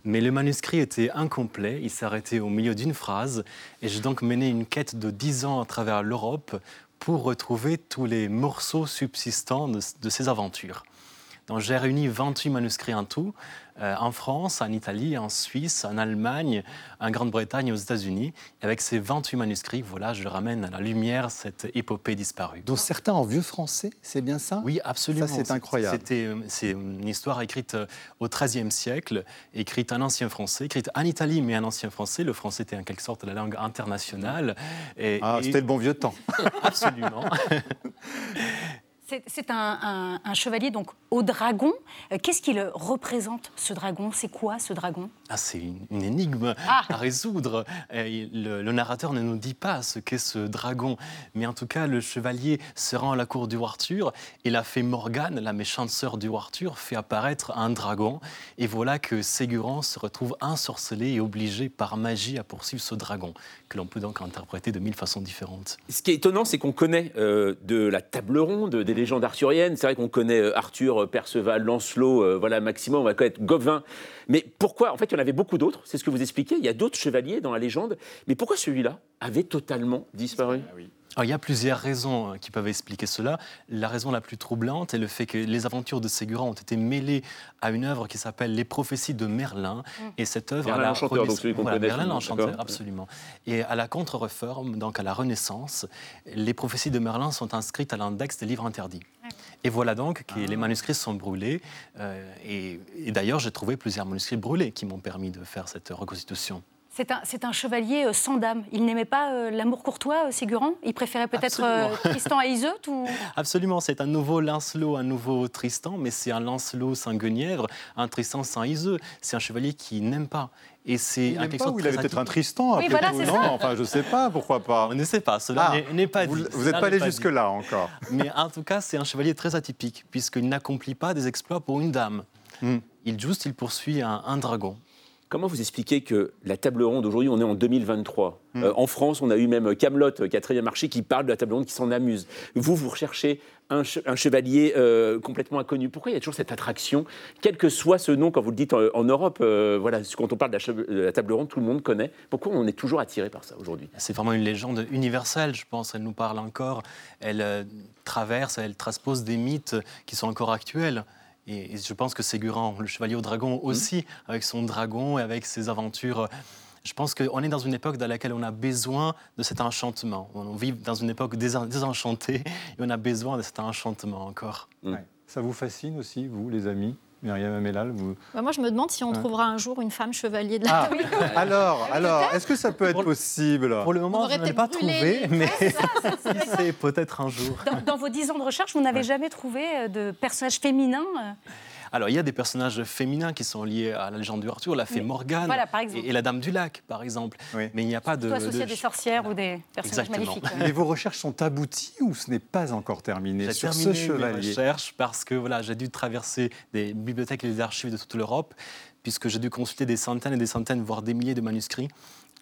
Mais le manuscrit était incomplet, il s'arrêtait au milieu d'une phrase, et j'ai donc mené une quête de 10 ans à travers l'Europe pour retrouver tous les morceaux subsistants de ces aventures. Donc j'ai réuni 28 manuscrits en tout, euh, en France, en Italie, en Suisse, en Allemagne, en Grande-Bretagne et aux États-Unis. Avec ces 28 manuscrits, voilà, je ramène à la lumière cette épopée disparue. Dont certains en vieux français, c'est bien ça? Oui, absolument. Ça, c'est incroyable. Euh, c'est une histoire écrite euh, au XIIIe siècle, écrite en ancien français, écrite en Italie, mais en ancien français. Le français était en quelque sorte la langue internationale. Et, ah, c'était le bon vieux temps. absolument. C'est un, chevalier donc au dragon. Euh, qu'est-ce qu'il représente ce dragon? C'est quoi ce dragon? Ah, C'est une, énigme ah. à résoudre. Le, narrateur ne nous dit pas ce qu'est ce dragon, mais en tout cas le chevalier se rend à la cour du Arthur et la fée Morgane, la méchante sœur du Arthur, fait apparaître un dragon. Et voilà que Ségurant se retrouve ensorcelé et obligé par magie à poursuivre ce dragon, que l'on peut donc interpréter de mille façons différentes. Ce qui est étonnant, c'est qu'on connaît euh, de la table ronde, des légendes arthuriennes. C'est vrai qu'on connaît euh, Arthur, euh, Perceval, Lancelot, euh, voilà, Maximum, on va connaître Gauvin. Mais pourquoi En fait, il y en avait beaucoup d'autres, c'est ce que vous expliquez. Il y a d'autres chevaliers dans la légende. Mais pourquoi celui-là avait totalement disparu? Ah. Il y a plusieurs raisons hein, qui peuvent expliquer cela. La raison la plus troublante est le fait que les aventures de Ségura ont été mêlées à une œuvre qui s'appelle Les prophéties de Merlin. Mm. Et cette œuvre. Merlin l'Enchanteur, donc celui qu'on connaît. Merlin l'Enchanteur, absolument. Et à la contre-réforme, donc à la Renaissance, les prophéties de Merlin sont inscrites à l'index des livres interdits. Et voilà donc que les manuscrits sont brûlés. Euh, et, et d'ailleurs, j'ai trouvé plusieurs manuscrits brûlés qui m'ont permis de faire cette reconstitution. C'est un, un, chevalier euh, sans dame. Il n'aimait pas euh, l'amour courtois, euh, Ségurant Il préférait peut-être euh, Tristan à Iseut ou... Absolument, c'est un nouveau Lancelot, un nouveau Tristan, mais c'est un Lancelot sans Guenièvre, un Tristan sans Iseut. C'est un chevalier qui n'aime pas. Et c'est un quelque chose il avait peut-être un Tristan oui, voilà, tout, non? Enfin, je sais pas, pourquoi pas. On ne sait pas, cela ah, n'est pas dit. Vous n'êtes pas allé jusque-là encore. Mais en tout cas, c'est un chevalier très atypique, puisqu'il n'accomplit pas des exploits pour une dame. Hmm. Il juste, il poursuit un, un dragon. Comment vous expliquez que la table ronde, aujourd'hui, on est en 2023 hmm. euh, En France, on a eu même Camelot, euh, quatrième marché, qui parle de la table ronde, qui s'en amuse. Vous, vous recherchez un, chevalier euh, complètement inconnu. Pourquoi il y a toujours cette attraction Quel que soit ce nom, quand vous le dites en, Europe, voilà, quand on parle de la, de la, table ronde, tout le monde connaît. Pourquoi on est toujours attiré par ça aujourd'hui? C'est vraiment une légende universelle, je pense. Elle nous parle encore. Elle traverse, elle transpose des mythes qui sont encore actuels. Et, je pense que Ségurant, le chevalier au dragon mmh. aussi, avec son dragon et avec ses aventures. Je pense qu'on est dans une époque dans laquelle on a besoin de cet enchantement. On vit dans une époque désenchantée et on a besoin de cet enchantement encore. Mmh. Ça vous fascine aussi, vous, les amis? Myriam Amélal, vous... Bah moi, je me demande si on trouvera un jour une femme chevalier de la ah. Alors, alors est-ce que ça peut être possible Pour le moment, je n'ai pas trouvé, mais c'est peut-être un jour. Dans, dans, vos dix ans de recherche, vous n'avez jamais trouvé euh, de personnage féminin euh, alors, il y a des personnages féminins qui sont liés à la légende du Arthur, la fée Morgane et, la Dame du Lac, par exemple. Mais il n'y a pas de. Plutôt associé à des sorcières ou des personnages magnifiques. Mais vos recherches sont abouties ou ce n'est pas encore terminé sur ce chevalier J'ai recherches parce que voilà, j'ai dû traverser des bibliothèques et des archives de toute l'Europe, puisque j'ai dû consulter des centaines et des centaines, voire des milliers de manuscrits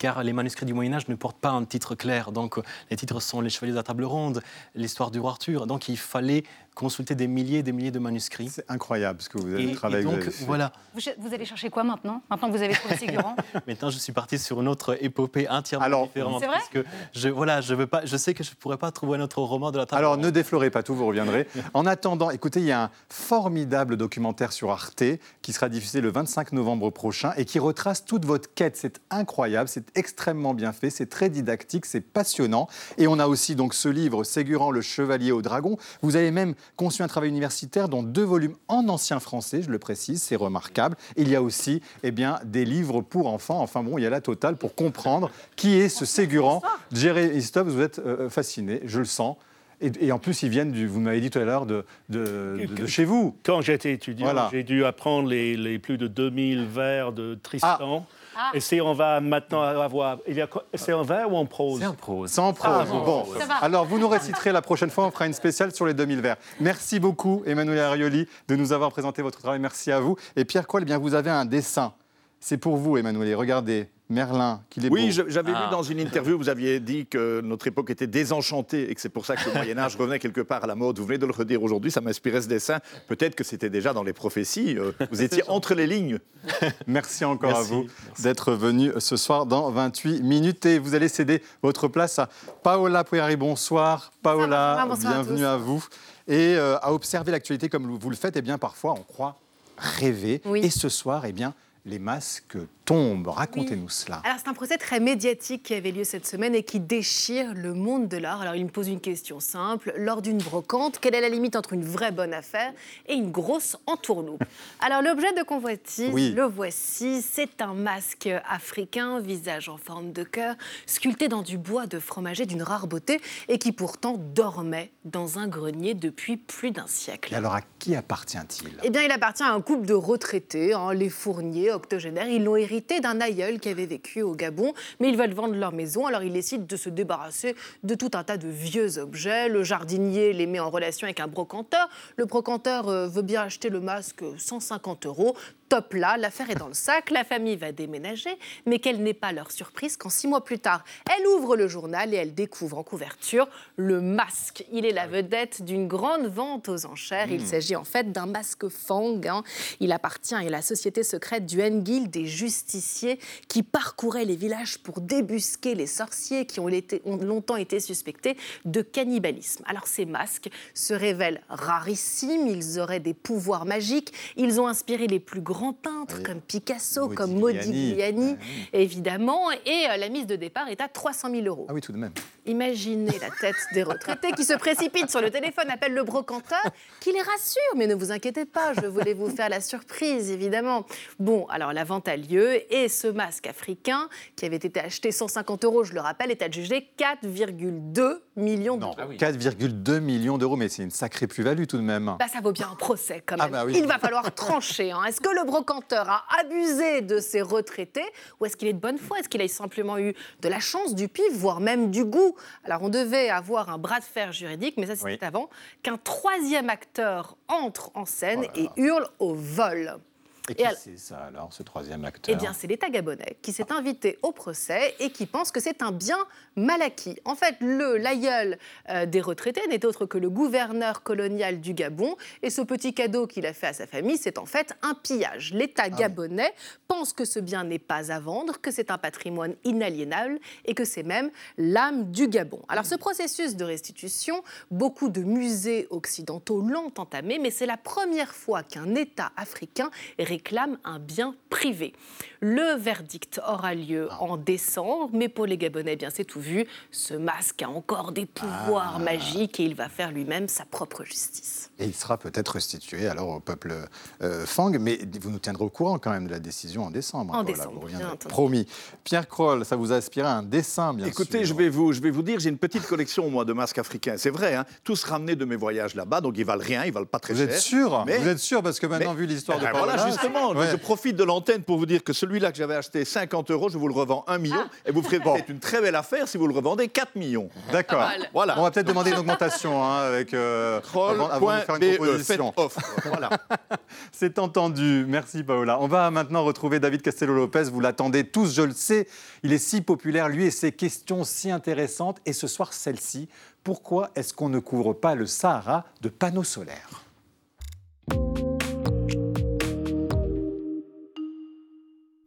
car les manuscrits du Moyen Âge ne portent pas un titre clair. Donc les titres sont Les Chevaliers de la Table Ronde, l'histoire du roi Arthur. Donc il fallait consulter des milliers et des milliers de manuscrits. C'est incroyable ce que vous avez travaillé. donc, voilà. Vous, allez chercher quoi maintenant? Maintenant que vous avez trouvé Ségurant Maintenant, je suis parti sur une autre épopée entièrement Alors, différente. C'est vrai? que je, voilà, je, veux pas, je sais que je ne pourrais pas trouver un autre roman de la table Alors, ne déflorez pas tout, vous reviendrez. en attendant, écoutez, il y a un formidable documentaire sur Arte qui sera diffusé le 25 novembre prochain et qui retrace toute votre quête. C'est incroyable, c'est extrêmement bien fait, c'est très didactique, c'est passionnant. Et on a aussi donc ce livre, Ségurant, le chevalier au dragon. Vous avez même conçu un travail universitaire dont deux volumes en ancien français, je le précise, c'est remarquable. Il y a aussi eh bien, des livres pour enfants. Enfin bon, il y a la totale pour comprendre qui est ce Ségurant. Jerry Stop, vous êtes euh, fasciné, je le sens. Et, en plus, ils viennent, du, vous m'avez dit tout à l'heure, de, de, chez vous. Quand j'étais étudiant, j'ai dû apprendre les, les, plus de 2000 vers de Tristan. Ah. Ah. Et si on va maintenant avoir. C'est en vers ou en prose? C'est en prose. C'est en prose. Ah, bon. Alors, vous nous réciterez la prochaine fois, on fera une spéciale sur les 2000 vers. Merci beaucoup, Emmanuel Arioli, de nous avoir présenté votre travail. Merci à vous. Et Pierre Coll, eh bien, vous avez un dessin. C'est pour vous, Emmanuel. Regardez. Merlin, qu'il est Oui, j'avais lu ah. dans une interview, vous aviez dit que notre époque était désenchantée et que c'est pour ça que le Moyen-Âge revenait quelque part à la mode. Vous venez de le redire aujourd'hui, ça m'inspirait ce dessin. Peut-être que c'était déjà dans les prophéties. Euh, vous étiez entre les lignes. Merci encore à vous d'être venu ce soir dans 28 minutes. Et vous allez céder votre place à Paola Pueri. Bonsoir, Paola. bienvenue à, vous. Et euh, à observer l'actualité comme vous le faites, eh bien, parfois, on croit rêver. Et ce soir, eh bien, les masques tombent. Racontez-nous cela. Alors c'est un procès très médiatique qui avait lieu cette semaine et qui déchire le monde de l'art. Alors il me pose une question simple. Lors d'une brocante, quelle est la limite entre une vraie bonne affaire et une grosse entourloupe Alors l'objet de convoitise, le voici. C'est un masque africain, visage en forme de cœur, sculpté dans du bois de fromager d'une rare beauté et qui pourtant dormait dans un grenier depuis plus d'un siècle. Et alors à qui appartient-il? Eh bien il appartient à un couple de retraités, hein, les fourniers octogénaires. Ils l'ont hérité d'un aïeul qui avait vécu au Gabon, mais ils veulent vendre leur maison, alors ils décident de se débarrasser de tout un tas de vieux objets. Le jardinier les met en relation avec un brocanteur. Le brocanteur euh, veut bien acheter le masque 150 euros top là, l'affaire est dans le sac, la famille va déménager, mais quelle n'est pas leur surprise quand six mois plus tard, elle ouvre le journal et elle découvre en couverture le masque. Il est la vedette d'une grande vente aux enchères. Il hmm. s'agit en fait d'un masque Fang. Hein. Il appartient à la société secrète du Hengil des justiciers qui parcouraient les villages pour débusquer les sorciers qui ont, ont longtemps été suspectés de cannibalisme. Alors ces masques se révèlent rarissimes, ils auraient des pouvoirs magiques, ils ont inspiré les plus grands peintres comme Picasso, comme Modigliani, évidemment, et euh, la mise de départ est à 300 000 euros. Ah oui, tout de même. Imaginez la tête des retraités qui se précipitent sur le téléphone, appellent le brocanteur, qui les rassure, mais ne vous inquiétez pas, je voulais vous faire la surprise, évidemment. Bon, alors la vente a lieu et ce masque africain, qui avait été acheté 150 euros, je le rappelle, est adjugé 4,2 millions d'euros. 4,2 millions d'euros, mais c'est une sacrée plus-value tout de même. Bah, ça vaut bien un procès quand ah même. Bah Il va falloir trancher. Hein. Est-ce que le brocanteur a abusé de ses retraités ou est-ce qu'il est de bonne foi? Est-ce qu'il a simplement eu de la chance, du pif, voire même du goût? Alors on devait avoir un bras de fer juridique, mais ça c'était avant, qu'un troisième acteur entre en scène oh et hurle au vol. Et qui c'est ça alors, ce troisième acteur Eh bien, c'est l'État gabonais qui s'est invité au procès et qui pense que c'est un bien mal acquis. En fait, le l'aïeul euh, des retraités n'est autre que le gouverneur colonial du Gabon et ce petit cadeau qu'il a fait à sa famille, c'est en fait un pillage. L'État ah gabonais pense que ce bien n'est pas à vendre, que c'est un patrimoine inaliénable et que c'est même l'âme du Gabon. Alors, ce processus de restitution, beaucoup de musées occidentaux l'ont entamé, mais c'est la première fois qu'un État africain réclame un bien privé. Le verdict aura lieu ah. en décembre, mais pour les Gabonais, eh bien c'est tout vu. Ce masque a encore des pouvoirs ah. magiques et il va faire lui-même sa propre justice. Et il sera peut-être restitué alors au peuple euh, Fang, mais vous nous tiendrez au courant quand même de la décision en décembre. En décembre, Promis. Pierre Kroll, ça vous a inspiré un dessin, bien Écoutez, sûr. je vais vous, je vais vous dire, j'ai une petite collection moi de masques africains. C'est vrai, hein, tous ramenés de mes voyages là-bas, donc ils valent rien, ils valent pas très cher. Vous êtes sûr? Vous êtes sûr? Parce que maintenant vu l'histoire de ben voilà, justement, je profite de l'antenne pour vous dire que celui-là que j'avais acheté 50 euros, je vous le revends 1 million ah. et vous ferez peut-être une très belle affaire si vous le revendez 4 millions. D'accord. Voilà. On va peut-être demander une augmentation hein, avec euh, avant, de faire une proposition. voilà. C'est entendu. Merci Paola. On va maintenant retrouver David Castello-Lopez. Vous l'attendez tous, je le sais. Il est si populaire, lui, et ses questions si intéressantes. Et ce soir, celle-ci. Pourquoi est-ce qu'on ne couvre pas le Sahara de panneaux solaires?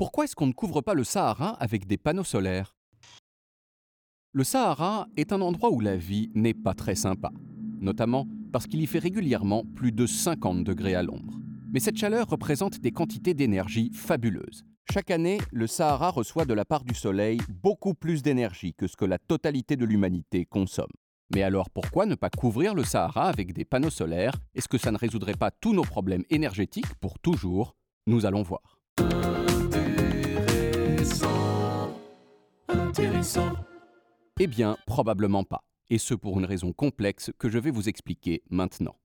Pourquoi est-ce qu'on ne couvre pas le Sahara avec des panneaux solaires? Le Sahara est un endroit où la vie n'est pas très sympa, notamment parce qu'il y fait régulièrement plus de 50 degrés à l'ombre. Mais cette chaleur représente des quantités d'énergie fabuleuses. Chaque année, le Sahara reçoit de la part du Soleil beaucoup plus d'énergie que ce que la totalité de l'humanité consomme. Mais alors pourquoi ne pas couvrir le Sahara avec des panneaux solaires? Est-ce que ça ne résoudrait pas tous nos problèmes énergétiques? Pour toujours Nous allons voir. Eh bien, probablement pas. Et ce pour une raison complexe que je vais vous expliquer maintenant.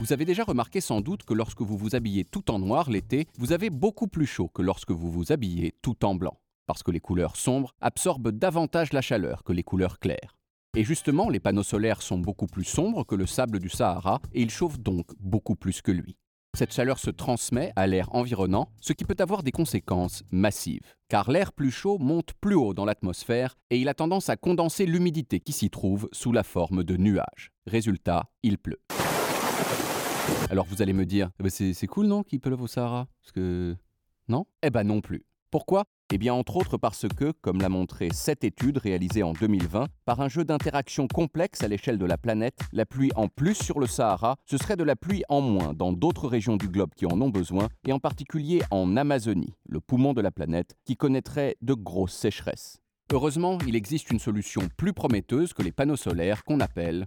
Vous avez déjà remarqué sans doute que lorsque vous vous habillez tout en noir l'été, vous avez beaucoup plus chaud que lorsque vous vous habillez tout en blanc, parce que les couleurs sombres absorbent davantage la chaleur que les couleurs claires. Et justement, les panneaux solaires sont beaucoup plus sombres que le sable du Sahara et ils chauffent donc beaucoup plus que lui. Cette chaleur se transmet à l'air environnant, ce qui peut avoir des conséquences massives. Car l'air plus chaud monte plus haut dans l'atmosphère et il a tendance à condenser l'humidité qui s'y trouve sous la forme de nuages. Résultat, il pleut. Alors vous allez me dire, eh ben, c'est cool non qu'il pleuve au Sahara? Parce que... Non? Eh ben non plus. Pourquoi? Eh bien, entre autres parce que, comme l'a montré cette étude réalisée en 2020, par un jeu d'interactions complexes à l'échelle de la planète, la pluie en plus sur le Sahara, ce serait de la pluie en moins dans d'autres régions du globe qui en ont besoin, et en particulier en Amazonie, le poumon de la planète, qui connaîtrait de grosses sécheresses. Heureusement, il existe une solution plus prometteuse que les panneaux solaires qu'on appelle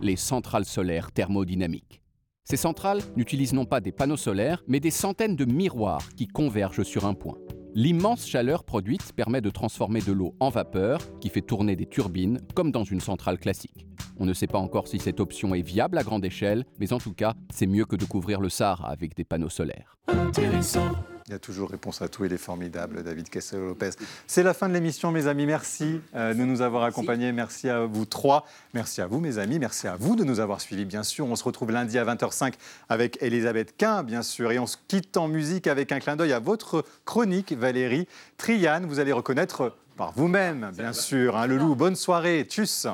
les centrales solaires thermodynamiques. Ces centrales n'utilisent non pas des panneaux solaires, mais des centaines de miroirs qui convergent sur un point. L'immense chaleur produite permet de transformer de l'eau en vapeur, qui fait tourner des turbines, comme dans une centrale classique. On ne sait pas encore si cette option est viable à grande échelle, mais en tout cas, c'est mieux que de couvrir le Sahara avec des panneaux solaires. Intéressant, Il y a toujours réponse à tout, il est formidable, David Kessel-Lopez. C'est la fin de l'émission, mes amis. Merci euh, de nous avoir accompagnés. Merci à vous trois. Merci à vous, mes amis. Merci à vous de nous avoir suivis, bien sûr. On se retrouve lundi à 20h05 avec Elisabeth Quint, bien sûr. Et on se quitte en musique avec un clin d'œil à votre chronique, Valérie Triane. Vous allez reconnaître par vous-même, bien sûr. Hein, le loup, bonne soirée. Tchuss.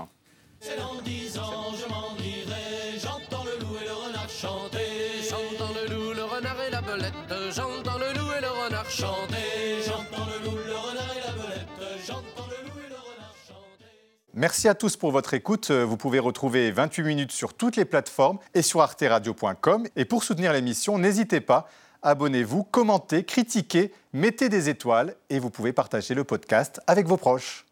Merci à tous pour votre écoute. Vous pouvez retrouver 28 minutes sur toutes les plateformes et sur arteradio.com. Et pour soutenir l'émission, n'hésitez pas, abonnez-vous, commentez, critiquez, mettez des étoiles et vous pouvez partager le podcast avec vos proches.